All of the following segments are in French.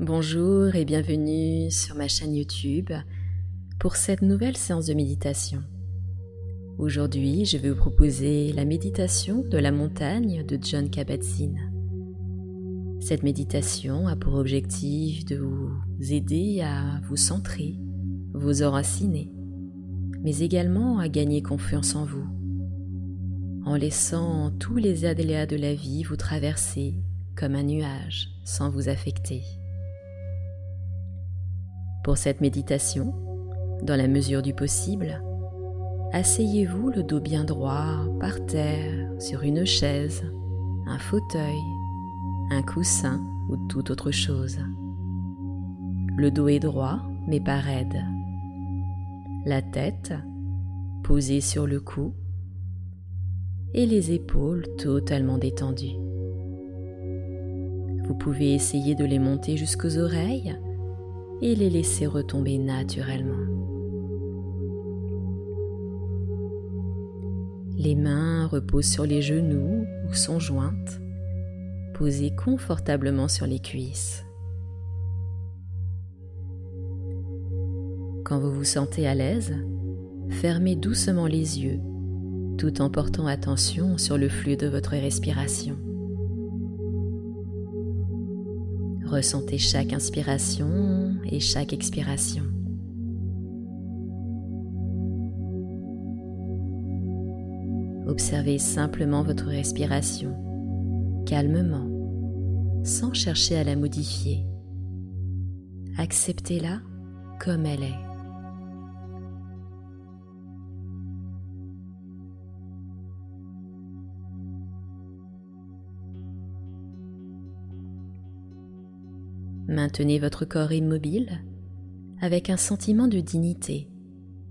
Bonjour et bienvenue sur ma chaîne YouTube pour cette nouvelle séance de méditation. Aujourd'hui, je vais vous proposer la méditation de la montagne de John Kabat-Zinn. Cette méditation a pour objectif de vous aider à vous centrer, vous enraciner, mais également à gagner confiance en vous, en laissant tous les aléas de la vie vous traverser comme un nuage sans vous affecter. Pour cette méditation, dans la mesure du possible, asseyez-vous le dos bien droit par terre, sur une chaise, un fauteuil, un coussin ou toute autre chose. Le dos est droit mais pas raide. La tête posée sur le cou et les épaules totalement détendues. Vous pouvez essayer de les monter jusqu'aux oreilles et les laisser retomber naturellement. Les mains reposent sur les genoux ou sont jointes, posées confortablement sur les cuisses. Quand vous vous sentez à l'aise, fermez doucement les yeux tout en portant attention sur le flux de votre respiration. Ressentez chaque inspiration et chaque expiration. Observez simplement votre respiration, calmement, sans chercher à la modifier. Acceptez-la comme elle est. Maintenez votre corps immobile avec un sentiment de dignité,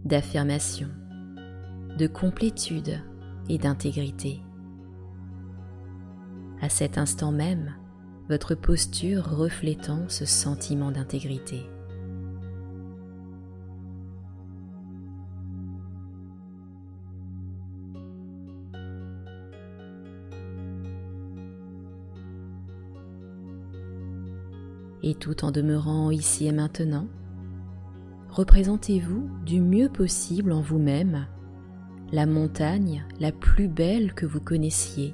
d'affirmation, de complétude et d'intégrité. À cet instant même, votre posture reflétant ce sentiment d'intégrité. Et tout en demeurant ici et maintenant, représentez-vous du mieux possible en vous-même la montagne la plus belle que vous connaissiez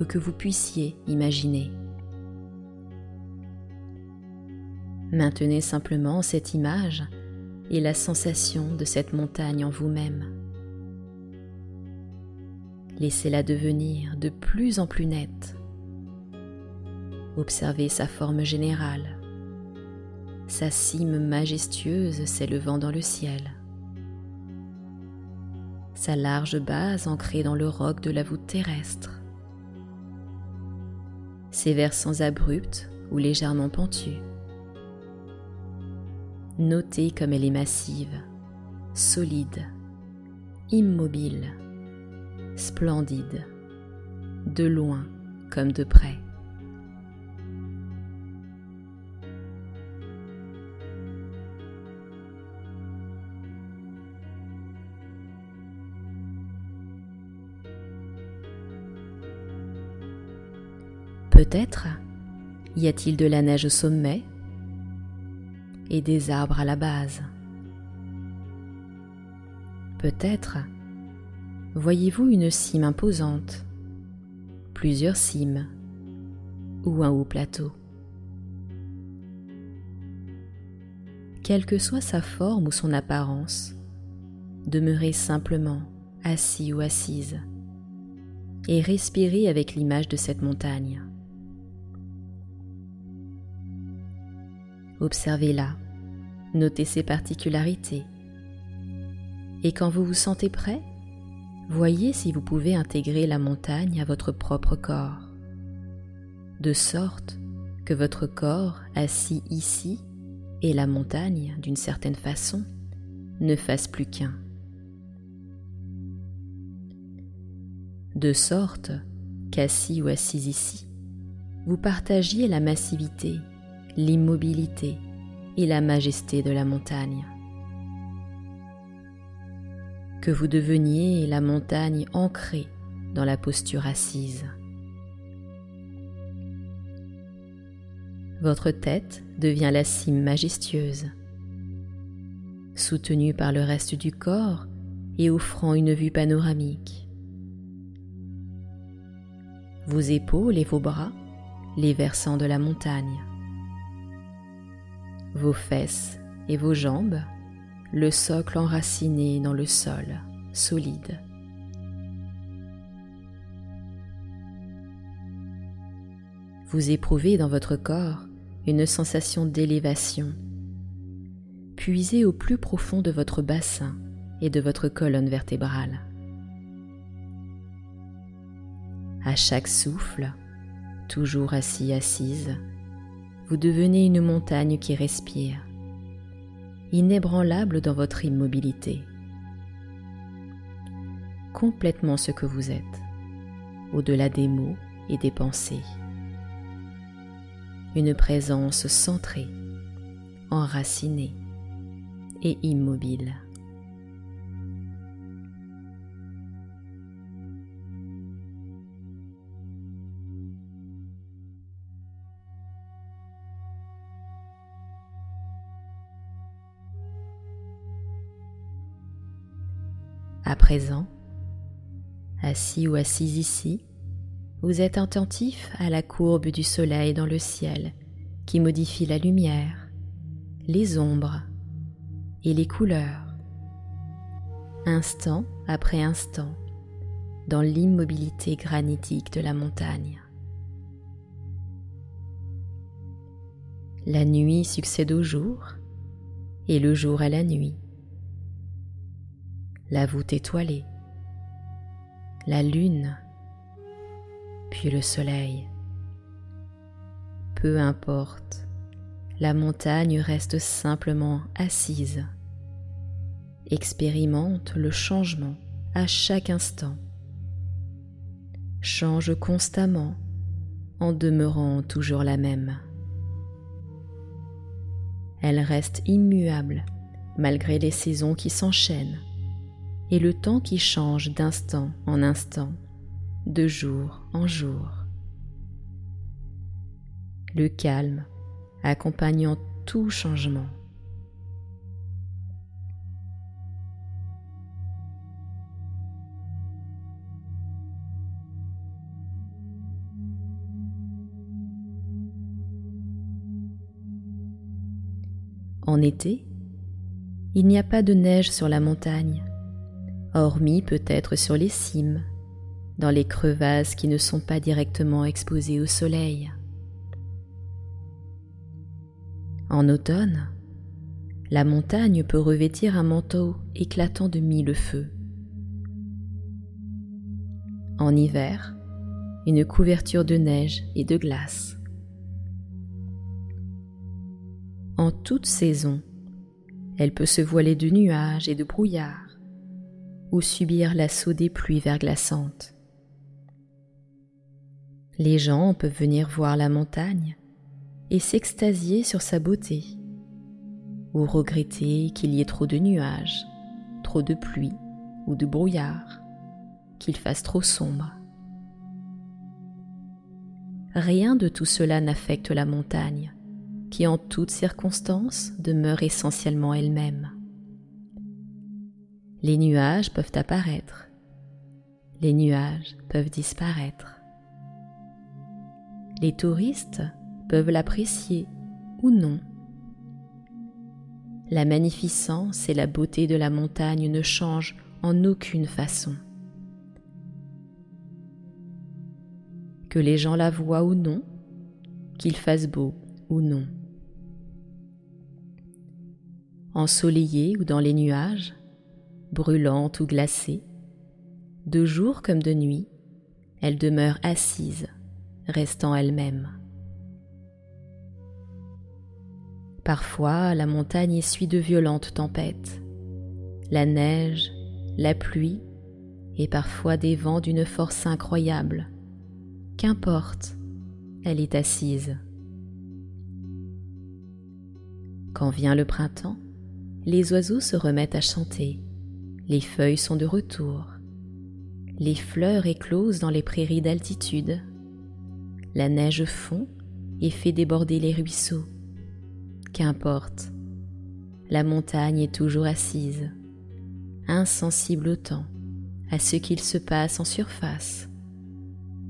ou que vous puissiez imaginer. Maintenez simplement cette image et la sensation de cette montagne en vous-même. Laissez-la devenir de plus en plus nette Observez sa forme générale, sa cime majestueuse s'élevant dans le ciel, sa large base ancrée dans le roc de la voûte terrestre, ses versants abrupts ou légèrement pentus. Notez comme elle est massive, solide, immobile, splendide, de loin comme de près. Peut-être y a-t-il de la neige au sommet et des arbres à la base. Peut-être voyez-vous une cime imposante, plusieurs cimes ou un haut plateau. Quelle que soit sa forme ou son apparence, demeurez simplement assis ou assise et respirez avec l'image de cette montagne. Observez-la, notez ses particularités. Et quand vous vous sentez prêt, voyez si vous pouvez intégrer la montagne à votre propre corps, de sorte que votre corps assis ici et la montagne, d'une certaine façon, ne fassent plus qu'un. De sorte qu'assis ou assis ici, vous partagiez la massivité l'immobilité et la majesté de la montagne. Que vous deveniez la montagne ancrée dans la posture assise. Votre tête devient la cime majestueuse, soutenue par le reste du corps et offrant une vue panoramique. Vos épaules et vos bras, les versants de la montagne. Vos fesses et vos jambes, le socle enraciné dans le sol, solide. Vous éprouvez dans votre corps une sensation d'élévation. Puisez au plus profond de votre bassin et de votre colonne vertébrale. À chaque souffle, toujours assis assise, vous devenez une montagne qui respire, inébranlable dans votre immobilité, complètement ce que vous êtes, au-delà des mots et des pensées une présence centrée, enracinée et immobile. À présent, assis ou assise ici, vous êtes attentif à la courbe du soleil dans le ciel qui modifie la lumière, les ombres et les couleurs, instant après instant, dans l'immobilité granitique de la montagne. La nuit succède au jour et le jour à la nuit. La voûte étoilée, la lune puis le soleil. Peu importe, la montagne reste simplement assise. Expérimente le changement à chaque instant. Change constamment en demeurant toujours la même. Elle reste immuable malgré les saisons qui s'enchaînent et le temps qui change d'instant en instant de jour en jour. Le calme accompagnant tout changement. En été, il n'y a pas de neige sur la montagne, hormis peut-être sur les cimes dans les crevasses qui ne sont pas directement exposées au soleil. En automne, la montagne peut revêtir un manteau éclatant de mille feux. En hiver, une couverture de neige et de glace. En toute saison, elle peut se voiler de nuages et de brouillards ou subir l'assaut des pluies verglaçantes. Les gens peuvent venir voir la montagne et s'extasier sur sa beauté, ou regretter qu'il y ait trop de nuages, trop de pluie ou de brouillard, qu'il fasse trop sombre. Rien de tout cela n'affecte la montagne, qui en toutes circonstances demeure essentiellement elle-même. Les nuages peuvent apparaître, les nuages peuvent disparaître. Les touristes peuvent l'apprécier ou non. La magnificence et la beauté de la montagne ne changent en aucune façon. Que les gens la voient ou non, qu'il fasse beau ou non. Ensoleillée ou dans les nuages, brûlante ou glacée, de jour comme de nuit, elle demeure assise restant elle-même. Parfois, la montagne essuie de violentes tempêtes, la neige, la pluie et parfois des vents d'une force incroyable. Qu'importe, elle est assise. Quand vient le printemps, les oiseaux se remettent à chanter, les feuilles sont de retour, les fleurs éclosent dans les prairies d'altitude la neige fond et fait déborder les ruisseaux. Qu'importe, la montagne est toujours assise, insensible au temps, à ce qu'il se passe en surface,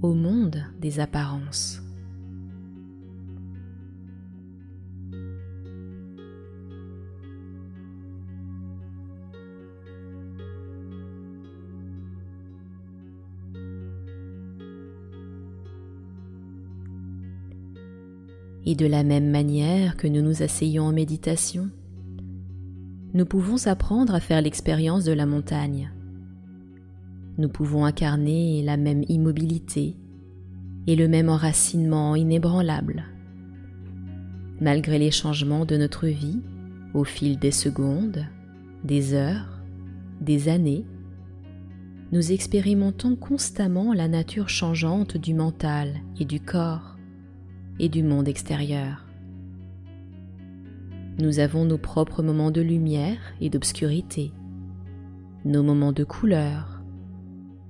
au monde des apparences. Et de la même manière que nous nous asseyons en méditation, nous pouvons apprendre à faire l'expérience de la montagne. Nous pouvons incarner la même immobilité et le même enracinement inébranlable. Malgré les changements de notre vie au fil des secondes, des heures, des années, nous expérimentons constamment la nature changeante du mental et du corps et du monde extérieur. Nous avons nos propres moments de lumière et d'obscurité, nos moments de couleur,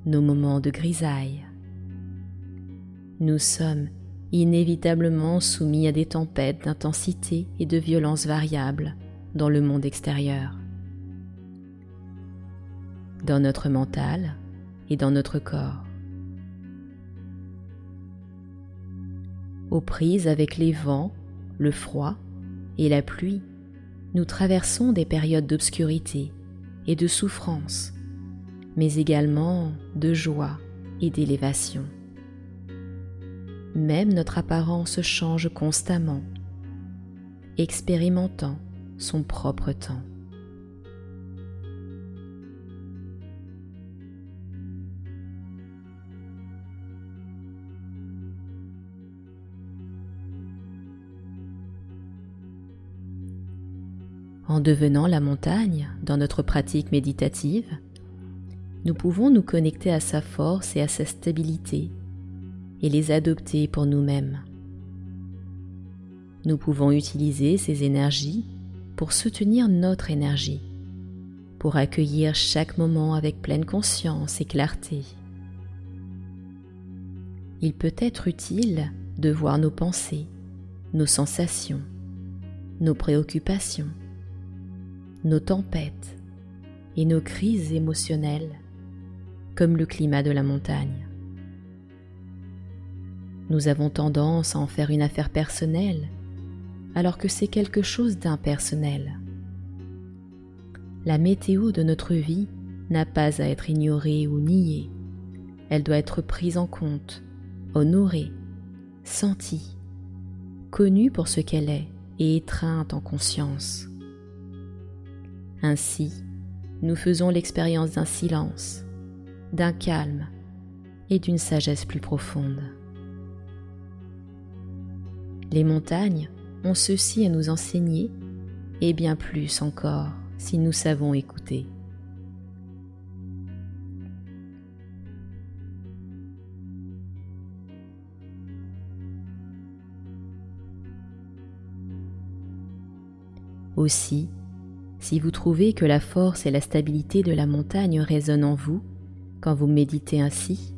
nos moments de grisaille. Nous sommes inévitablement soumis à des tempêtes d'intensité et de violence variables dans le monde extérieur. Dans notre mental et dans notre corps. Aux prises avec les vents, le froid et la pluie, nous traversons des périodes d'obscurité et de souffrance, mais également de joie et d'élévation. Même notre apparence change constamment, expérimentant son propre temps. En devenant la montagne dans notre pratique méditative, nous pouvons nous connecter à sa force et à sa stabilité et les adopter pour nous-mêmes. Nous pouvons utiliser ces énergies pour soutenir notre énergie, pour accueillir chaque moment avec pleine conscience et clarté. Il peut être utile de voir nos pensées, nos sensations, nos préoccupations nos tempêtes et nos crises émotionnelles comme le climat de la montagne. Nous avons tendance à en faire une affaire personnelle alors que c'est quelque chose d'impersonnel. La météo de notre vie n'a pas à être ignorée ou niée. Elle doit être prise en compte, honorée, sentie, connue pour ce qu'elle est et étreinte en conscience. Ainsi, nous faisons l'expérience d'un silence, d'un calme et d'une sagesse plus profonde. Les montagnes ont ceci à nous enseigner et bien plus encore si nous savons écouter. Aussi, si vous trouvez que la force et la stabilité de la montagne résonnent en vous quand vous méditez ainsi,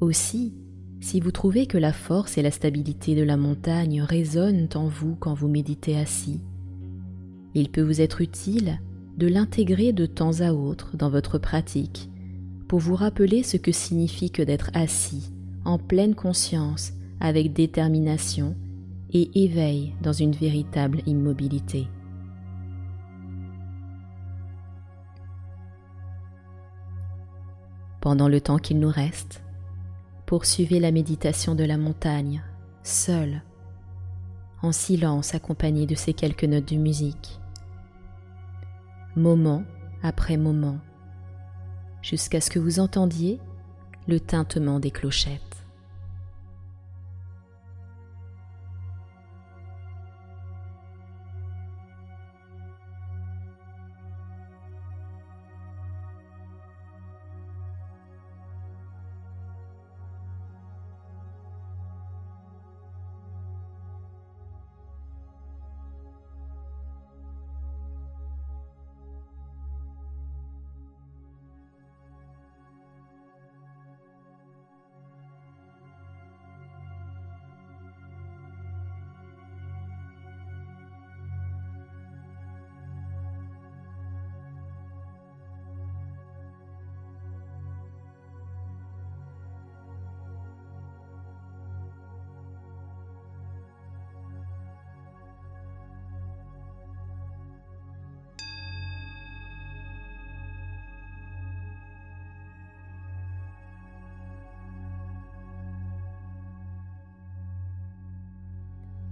aussi, si vous trouvez que la force et la stabilité de la montagne résonnent en vous quand vous méditez assis, il peut vous être utile de l'intégrer de temps à autre dans votre pratique pour vous rappeler ce que signifie que d'être assis en pleine conscience avec détermination et éveil dans une véritable immobilité. Pendant le temps qu'il nous reste, poursuivez la méditation de la montagne, seul, en silence accompagné de ces quelques notes de musique, moment après moment, jusqu'à ce que vous entendiez le tintement des clochettes.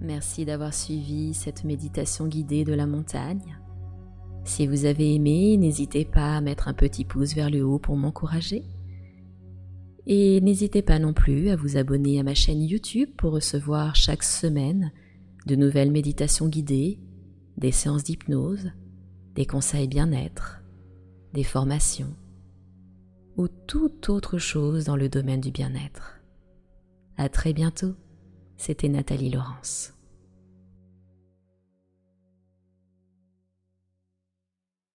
Merci d'avoir suivi cette méditation guidée de la montagne. Si vous avez aimé, n'hésitez pas à mettre un petit pouce vers le haut pour m'encourager. Et n'hésitez pas non plus à vous abonner à ma chaîne YouTube pour recevoir chaque semaine de nouvelles méditations guidées, des séances d'hypnose, des conseils bien-être, des formations ou toute autre chose dans le domaine du bien-être. À très bientôt. C'était Nathalie Laurence.